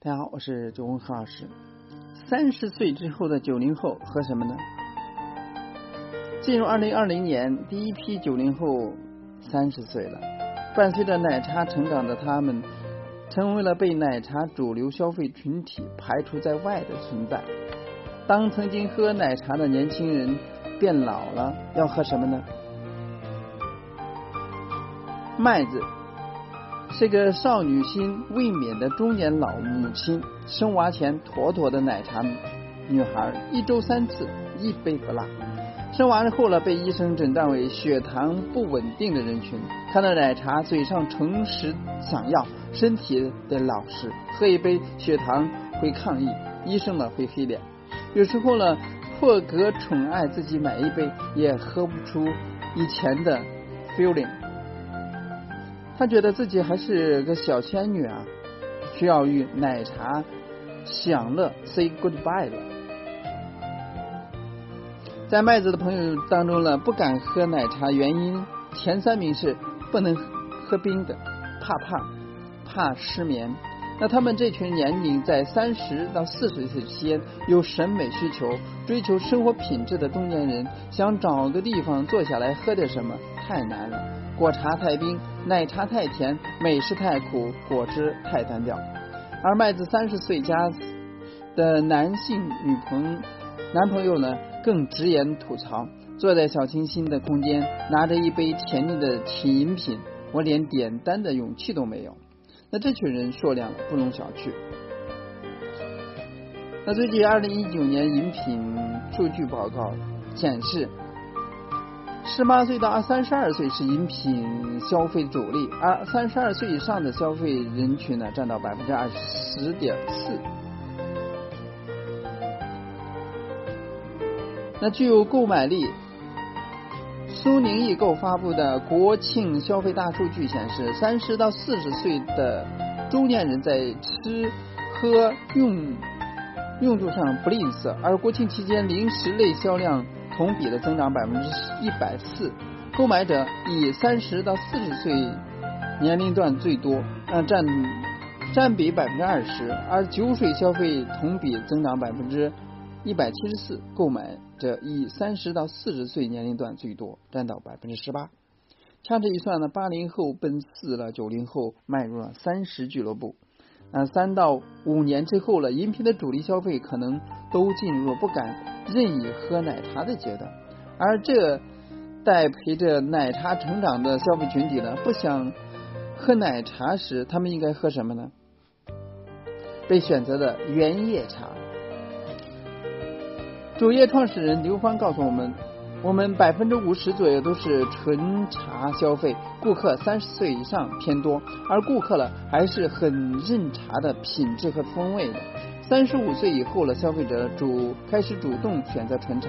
大家好，我是周文和老师。三十岁之后的九零后喝什么呢？进入二零二零年，第一批九零后三十岁了，伴随着奶茶成长的他们，成为了被奶茶主流消费群体排除在外的存在。当曾经喝奶茶的年轻人变老了，要喝什么呢？麦子是个少女心未泯的中年老母亲，生娃前妥妥的奶茶女孩，一周三次，一杯不落。生娃后了，被医生诊断为血糖不稳定的人群，看到奶茶，嘴上诚实想要，身体得老实，喝一杯血糖会抗议，医生呢会黑脸。有时候呢，破格宠爱自己，买一杯也喝不出以前的 feeling。他觉得自己还是个小仙女啊，需要与奶茶享乐 say goodbye 了。在麦子的朋友当中呢，不敢喝奶茶原因前三名是不能喝冰的，怕胖，怕失眠。那他们这群年龄在三十到四十岁之间，有审美需求、追求生活品质的中年人，想找个地方坐下来喝点什么，太难了。果茶太冰，奶茶太甜，美食太苦，果汁太单调。而麦子三十岁加的男性女朋男朋友呢，更直言吐槽：坐在小清新的空间，拿着一杯甜腻的甜饮品，我连点单的勇气都没有。那这群人数量不容小觑。那最近二零一九年饮品数据报告显示。十八岁到三十二岁是饮品消费主力，而三十二岁以上的消费人群呢，占到百分之二十点四。那具有购买力，苏宁易购发布的国庆消费大数据显示，三十到四十岁的中年人在吃喝用用度上不吝啬，而国庆期间零食类销量。同比的增长百分之一百四，购买者以三十到四十岁年龄段最多，占占比百分之二十，而酒水消费同比增长百分之一百七十四，购买者以三十到四十岁年龄段最多，占到百分之十八。掐指一算呢，八零后奔四了，九零后迈入了三十俱乐部。啊，三到五年之后了，饮品的主力消费可能都进入了不敢任意喝奶茶的阶段，而这代陪着奶茶成长的消费群体呢，不想喝奶茶时，他们应该喝什么呢？被选择的原叶茶。主页创始人刘欢告诉我们。我们百分之五十左右都是纯茶消费，顾客三十岁以上偏多，而顾客了还是很认茶的品质和风味的。三十五岁以后了，消费者主开始主动选择纯茶。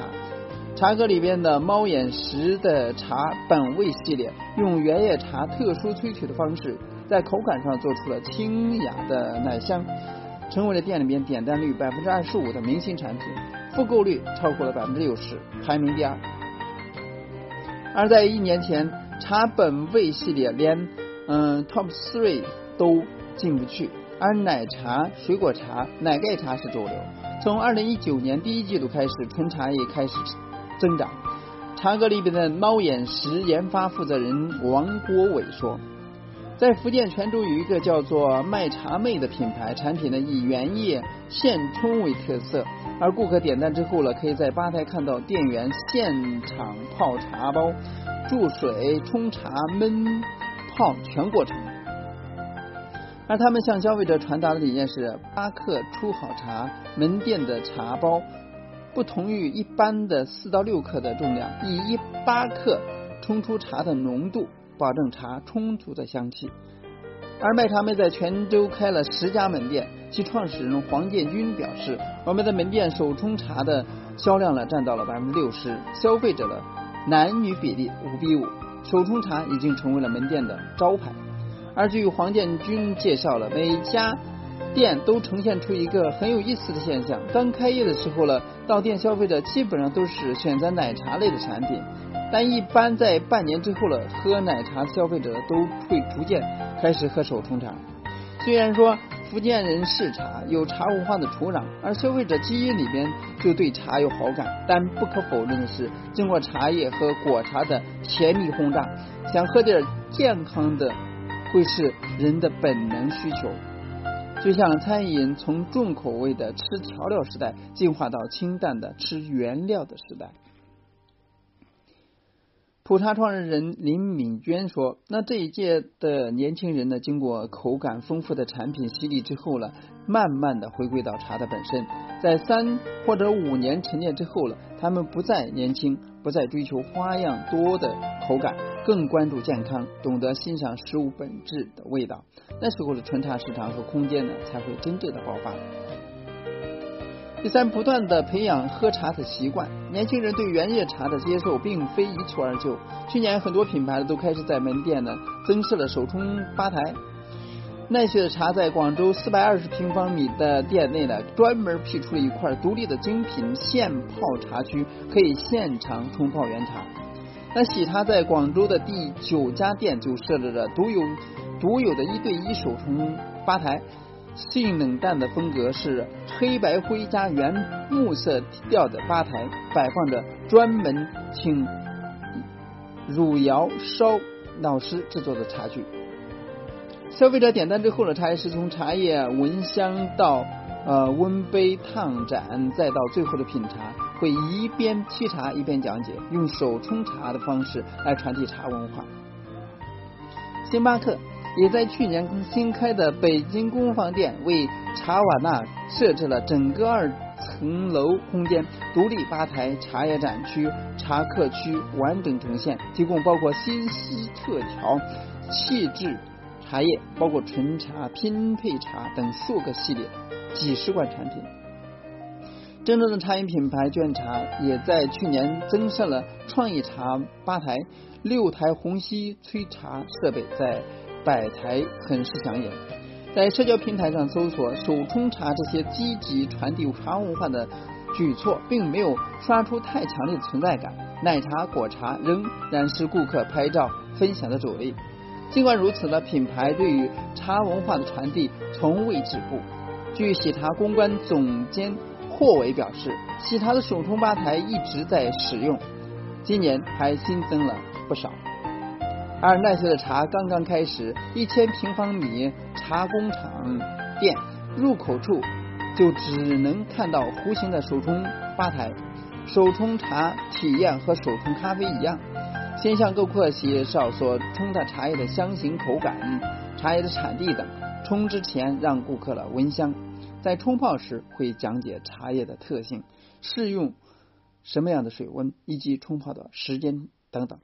茶阁里边的猫眼石的茶本味系列，用原叶茶特殊萃取的方式，在口感上做出了清雅的奶香，成为了店里面点单率百分之二十五的明星产品，复购率超过了百分之六十，排名第二。而在一年前，茶本味系列连嗯 top three 都进不去，而奶茶、水果茶、奶盖茶是主流。从二零一九年第一季度开始，纯茶也开始增长。茶格里边的猫眼石研发负责人王国伟说。在福建泉州有一个叫做卖茶妹的品牌，产品呢以原叶现冲为特色，而顾客点单之后呢，可以在吧台看到店员现场泡茶包、注水、冲茶、焖泡全过程。而他们向消费者传达的理念是：八克出好茶，门店的茶包不同于一般的四到六克的重量，以一八克冲出茶的浓度。保证茶充足的香气，而麦茶妹在泉州开了十家门店，其创始人黄建军表示，我们的门店手冲茶的销量呢占到了百分之六十，消费者的男女比例五比五，手冲茶已经成为了门店的招牌。而据黄建军介绍了，每家店都呈现出一个很有意思的现象，刚开业的时候呢，到店消费者基本上都是选择奶茶类的产品。但一般在半年之后了，喝奶茶消费者都会逐渐开始喝手冲茶。虽然说福建人嗜茶，有茶文化的土壤，而消费者基因里边就对茶有好感。但不可否认的是，经过茶叶和果茶的甜蜜轰炸，想喝点健康的，会是人的本能需求。就像餐饮从重口味的吃调料时代，进化到清淡的吃原料的时代。普茶创始人林敏娟说：“那这一届的年轻人呢，经过口感丰富的产品洗礼之后了，慢慢的回归到茶的本身，在三或者五年沉淀之后了，他们不再年轻，不再追求花样多的口感，更关注健康，懂得欣赏食物本质的味道。那时候的纯茶市场和空间呢，才会真正的爆发。”第三，不断的培养喝茶的习惯。年轻人对原叶茶的接受并非一蹴而就。去年很多品牌都开始在门店呢增设了手冲吧台。奈雪的茶在广州四百二十平方米的店内呢，专门辟出了一块独立的精品现泡茶区，可以现场冲泡原茶。那喜茶在广州的第九家店就设置了独有独有的一对一手冲吧台。性冷淡的风格是黑白灰加原木色调的吧台，摆放着专门请汝窑烧老师制作的茶具。消费者点单之后呢，茶叶是从茶叶闻香到呃温杯烫盏，再到最后的品茶，会一边沏茶一边讲解，用手冲茶的方式来传递茶文化。星巴克。也在去年新开的北京工坊店为茶瓦纳设置了整个二层楼空间，独立吧台、茶叶展区、茶客区完整呈现，提供包括新西特调、气质茶叶，包括纯茶、拼配茶等数个系列，几十款产品。真正的茶饮品牌卷茶也在去年增设了创意茶吧台，六台虹吸催茶设备在。摆台很是抢眼，在社交平台上搜索手冲茶这些积极传递茶文化的举措，并没有刷出太强烈的存在感。奶茶、果茶仍然是顾客拍照分享的主力。尽管如此呢，品牌对于茶文化的传递从未止步。据喜茶公关总监霍伟表示，喜茶的手冲吧台一直在使用，今年还新增了不少。而奈雪的茶刚刚开始，一千平方米茶工厂店入口处就只能看到弧形的手冲吧台。手冲茶体验和手冲咖啡一样，先向顾客介绍所冲的茶叶的香型、口感、茶叶的产地等。冲之前让顾客了闻香，在冲泡时会讲解茶叶的特性、适用什么样的水温以及冲泡的时间等等。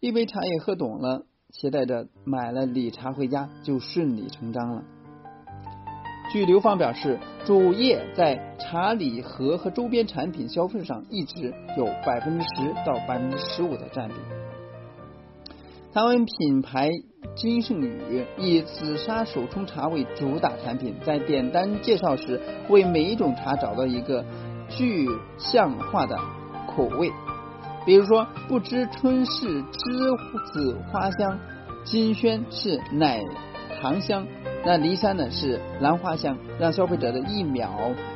一杯茶叶喝懂了，携带着买了礼茶回家就顺理成章了。据刘芳表示，主业在茶礼盒和周边产品消费上一直有百分之十到百分之十五的占比。台湾品牌金圣宇以紫砂手冲茶为主打产品，在点单介绍时为每一种茶找到一个具象化的口味。比如说，不知春是栀子花香，金萱是奶糖香，那骊山呢是兰花香，让消费者的一秒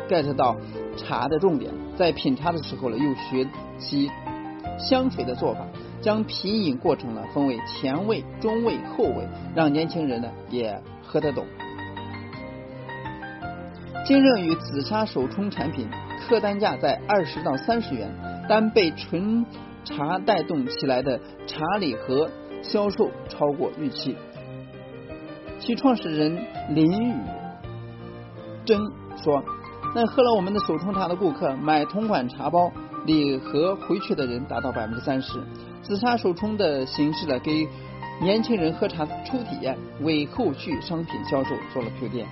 get 到茶的重点。在品茶的时候呢，又学习香水的做法，将品饮过程呢分为前味、中味、后味，让年轻人呢也喝得懂。金正宇紫砂手冲产品客单价在二十到三十元。单被纯茶带动起来的茶礼盒销售超过预期。其创始人林宇珍说：“那喝了我们的手冲茶的顾客，买同款茶包礼盒回去的人达到百分之三十。紫砂手冲的形式呢，给年轻人喝茶初体验，为后续商品销售做了铺垫。”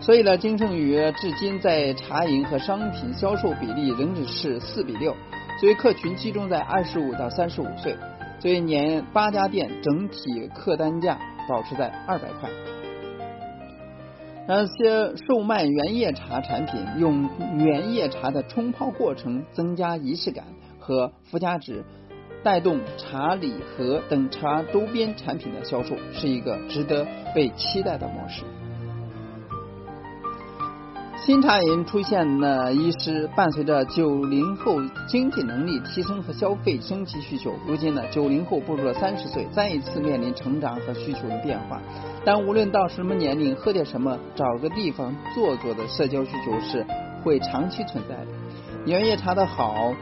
所以呢，金盛宇至今在茶饮和商品销售比例仍只是四比六，所以客群集中在二十五到三十五岁，所以年八家店整体客单价保持在二百块。那些售卖原叶茶产品，用原叶茶的冲泡过程增加仪式感和附加值，带动茶礼盒等茶周边产品的销售，是一个值得被期待的模式。新茶饮出现呢，一是伴随着九零后经济能力提升和消费升级需求。如今呢，九零后步入了三十岁，再一次面临成长和需求的变化。但无论到什么年龄，喝点什么，找个地方坐坐的社交需求是会长期存在的。原叶茶的好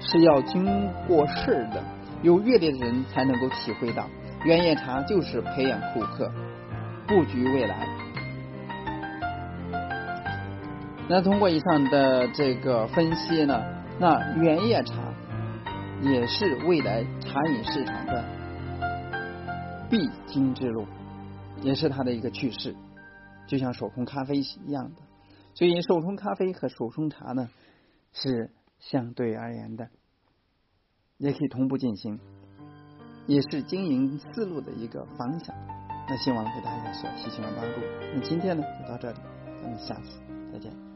是要经过事的，有阅历的人才能够体会到，原叶茶就是培养顾客，布局未来。那通过以上的这个分析呢，那原叶茶也是未来茶饮市场的必经之路，也是它的一个趋势，就像手冲咖啡一样的。所以手冲咖啡和手冲茶呢是相对而言的，也可以同步进行，也是经营思路的一个方向。那希望给大家所提醒和帮助。那今天呢就到这里，咱们下次再见。